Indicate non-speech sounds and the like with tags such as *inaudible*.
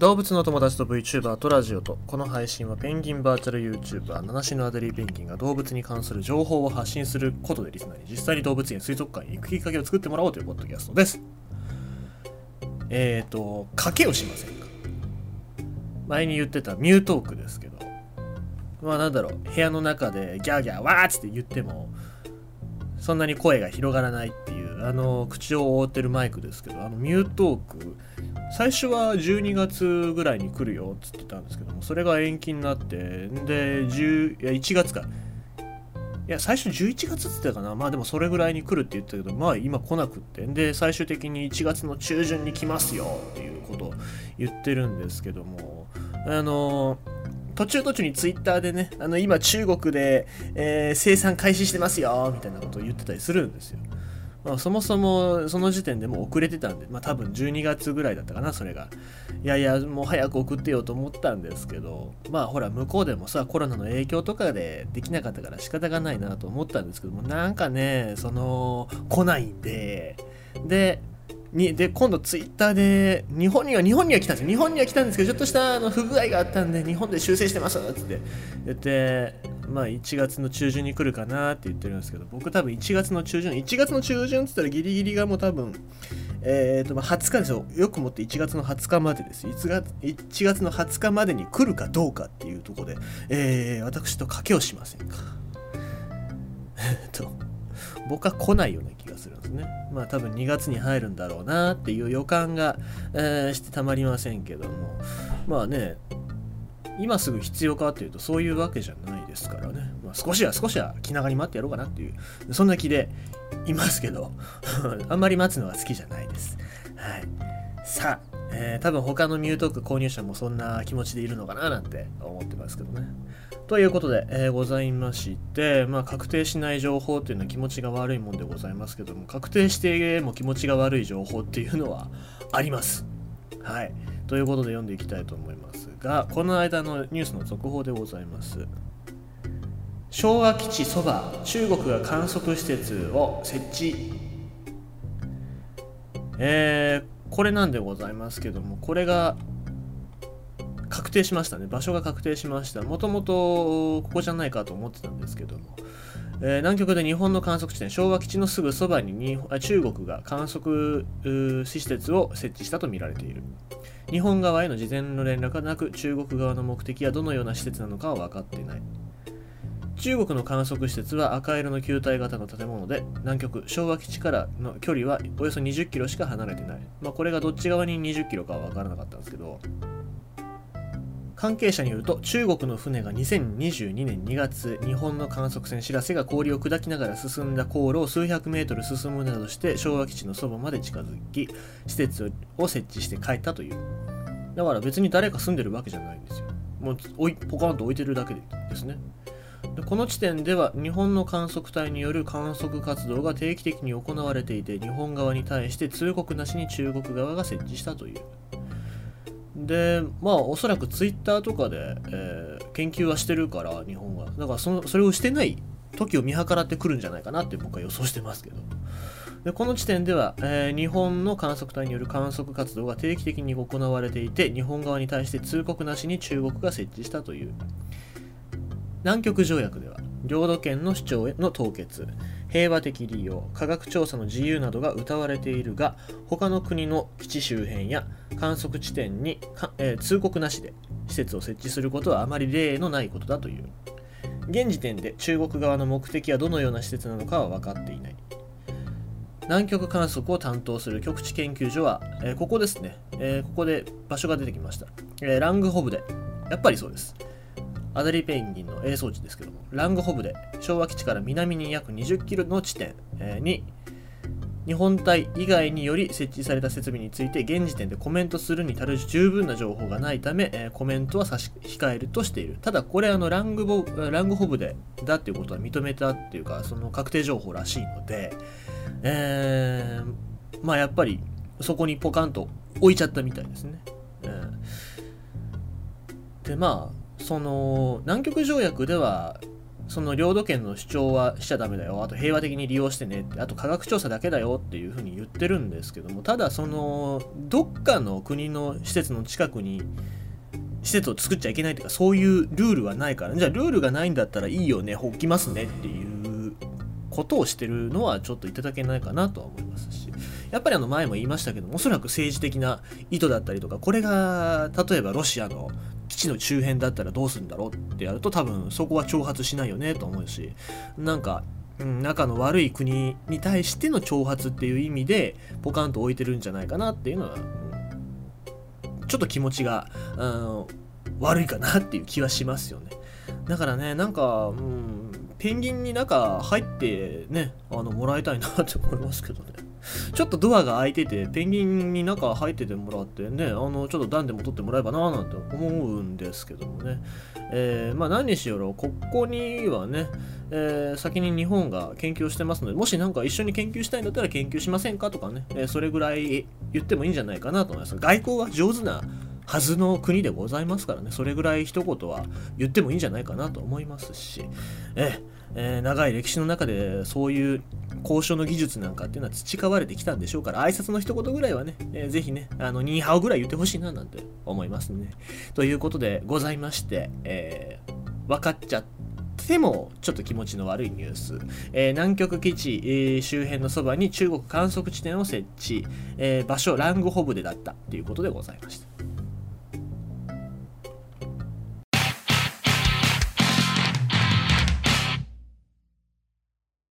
動物の友達と VTuber とラジオとこの配信はペンギンバーチャル YouTuber 七種のアデリーペンギンが動物に関する情報を発信することでリスナーに実際に動物園水族館に行くきっかけを作ってもらおうというポッドキャストです。えっ、ー、と賭けをしませんか？前に言ってたミュートークですけど。まあなんだろう部屋の中でギャーギャーわーっつって言ってもそんなに声が広がらないっていうあの口を覆ってるマイクですけどあのミュートーク最初は12月ぐらいに来るよっつってたんですけどもそれが延期になってで10いや1月か。いや最初11月って言ったかな。まあでもそれぐらいに来るって言ったけどまあ今来なくって。で最終的に1月の中旬に来ますよっていうことを言ってるんですけども。あの途中途中にツイッターでねあの今中国で、えー、生産開始してますよみたいなことを言ってたりするんですよ。まあ、そもそもその時点でもう遅れてたんで、まあ、多分12月ぐらいだったかなそれが。いやいやもう早く送ってよと思ったんですけどまあほら向こうでもさコロナの影響とかでできなかったから仕方がないなと思ったんですけどもなんかねその来ないんででにで今度ツイッターで日本には日本には来たんですよ。日本には来たんですけどちょっとしたあの不具合があったんで日本で修正してますって。言ってまあ1月の中旬に来るかなって言ってるんですけど僕多分1月の中旬1月の中旬って言ったらギリギリがもう多分えーとまあ、20日ですよ。よくもって1月の20日までです。1月 ,1 月の20日までに来るかどうかっていうところで、えー、私と賭けをしませんか。えっと。僕は来ないような気がするんですね。まあ多分2月に入るんだろうなっていう予感が、えー、してたまりませんけども、まあね、今すぐ必要かっていうとそういうわけじゃないですからね、まあ、少しは少しは気長に待ってやろうかなっていうそんな気でいますけど *laughs* あんまり待つのは好きじゃないです。はい、さあ、えー、多分他のミュートーク購入者もそんな気持ちでいるのかななんて思ってますけどね。ということで、えー、ございまして、まあ、確定しない情報っていうのは気持ちが悪いもんでございますけども、確定しても気持ちが悪い情報っていうのはあります。はい。ということで読んでいきたいと思いますが、この間のニュースの続報でございます。昭和基地そば、中国が観測施設を設置。えー、これなんでございますけども、これが確定しましたね。場所が確定しました。もともとここじゃないかと思ってたんですけども、えー、南極で日本の観測地点、昭和基地のすぐそばにに中国が観測施設を設置したとみられている。日本側への事前の連絡がなく、中国側の目的やどのような施設なのかは分かっていない。中国の観測施設は赤色の球体型の建物で南極昭和基地からの距離はおよそ20キロしか離れてない、まあ、これがどっち側に20キロかは分からなかったんですけど関係者によると中国の船が2022年2月日本の観測船しらせが氷を砕きながら進んだ航路を数百メートル進むなどして昭和基地のそばまで近づき施設を設置して帰ったという。だから別に誰か住んでるわけじゃないんですよ。もうポカンと置いてるだけですね。この地点では日本の観測隊による観測活動が定期的に行われていて日本側に対して通告なしに中国側が設置したという。でまあおそらくツイッターとかで、えー、研究はしてるから日本は。だからそのそれをしてない時を見計らってくるんじゃないかなって僕は予想してますけど。でこの地点では、えー、日本の観測隊による観測活動が定期的に行われていて日本側に対して通告なしに中国が設置したという。南極条約では領土権の主張への凍結平和的利用科学調査の自由などが謳われているが他の国の基地周辺や観測地点にえー、通告なしで施設を設置することはあまり例のないことだという。現時点で中国側の目的はどのような施設なのかは分かっていない。南極観測を担当する極地研究所は、えー、ここですね、えー、ここで場所が出てきました、えラングホブで。やっぱりそうです。アデリペンギンの A 装置ですけども、ラングホブで昭和基地から南に約20キロの地点に日本隊以外により設置された設備について現時点でコメントするに足る十分な情報がないため、えー、コメントは差し控えるとしている。ただこれあのラングボラングホブでだっていうことは認めたっていうかその確定情報らしいので、えー、まあやっぱりそこにポカンと置いちゃったみたいですね。えー、でまあその南極条約ではその領土権の主張はしちゃダメだよ。あと平和的に利用してねって。あと科学調査だけだよっていうふうに言ってるんですけども。ただそのどっかの国の施設の近くに施設を作っちゃいけないとかそういうルールはないからじゃあルールがないんだったらいいよね。ほっきますねっていうことをしてるのはちょっといただけないかなとは思いますし。やっぱりあの前も言いましたけどもおそらく政治的な意図だったりとかこれが例えばロシアの基地の周辺だったらどうするんだろうってやると多分そこは挑発しないよねと思うしなんかうん、仲の悪い国に対しての挑発っていう意味でポカンと置いてるんじゃないかなっていうのは、ちょっと気持ちが、うん、悪いかなっていう気はしますよね。だからねなんか、うん、ペンギンに中入ってねあのもらいたいなって思いますけどね。ちょっとドアが開いてて、ペンギンに中入っててもらってね、あの、ちょっと段でも取ってもらえばななんて思うんですけどもね。えー、まあ何にしろ、ここにはね、えー、先に日本が研究してますので、もし何か一緒に研究したいんだったら研究しませんか？とかね、えー、それぐらい言ってもいいんじゃないかなと思います。外交は上手なはずの国でございますからね、それぐらい一言は言ってもいいんじゃないかなと思いますし、ええー、長い歴史の中でそういう交渉の技術なんかっていうのは培われてきたんでしょうから、挨拶の一言ぐらいはね、えー、ぜひね、あの、ニーハオぐらい言ってほしいななんて思いますね。ということでございまして、えー、分かっちゃってもちょっと気持ちの悪いニュース、えー、南極基地、えー、周辺のそばに中国観測地点を設置、えー、場所ラングホブデだったということでございました。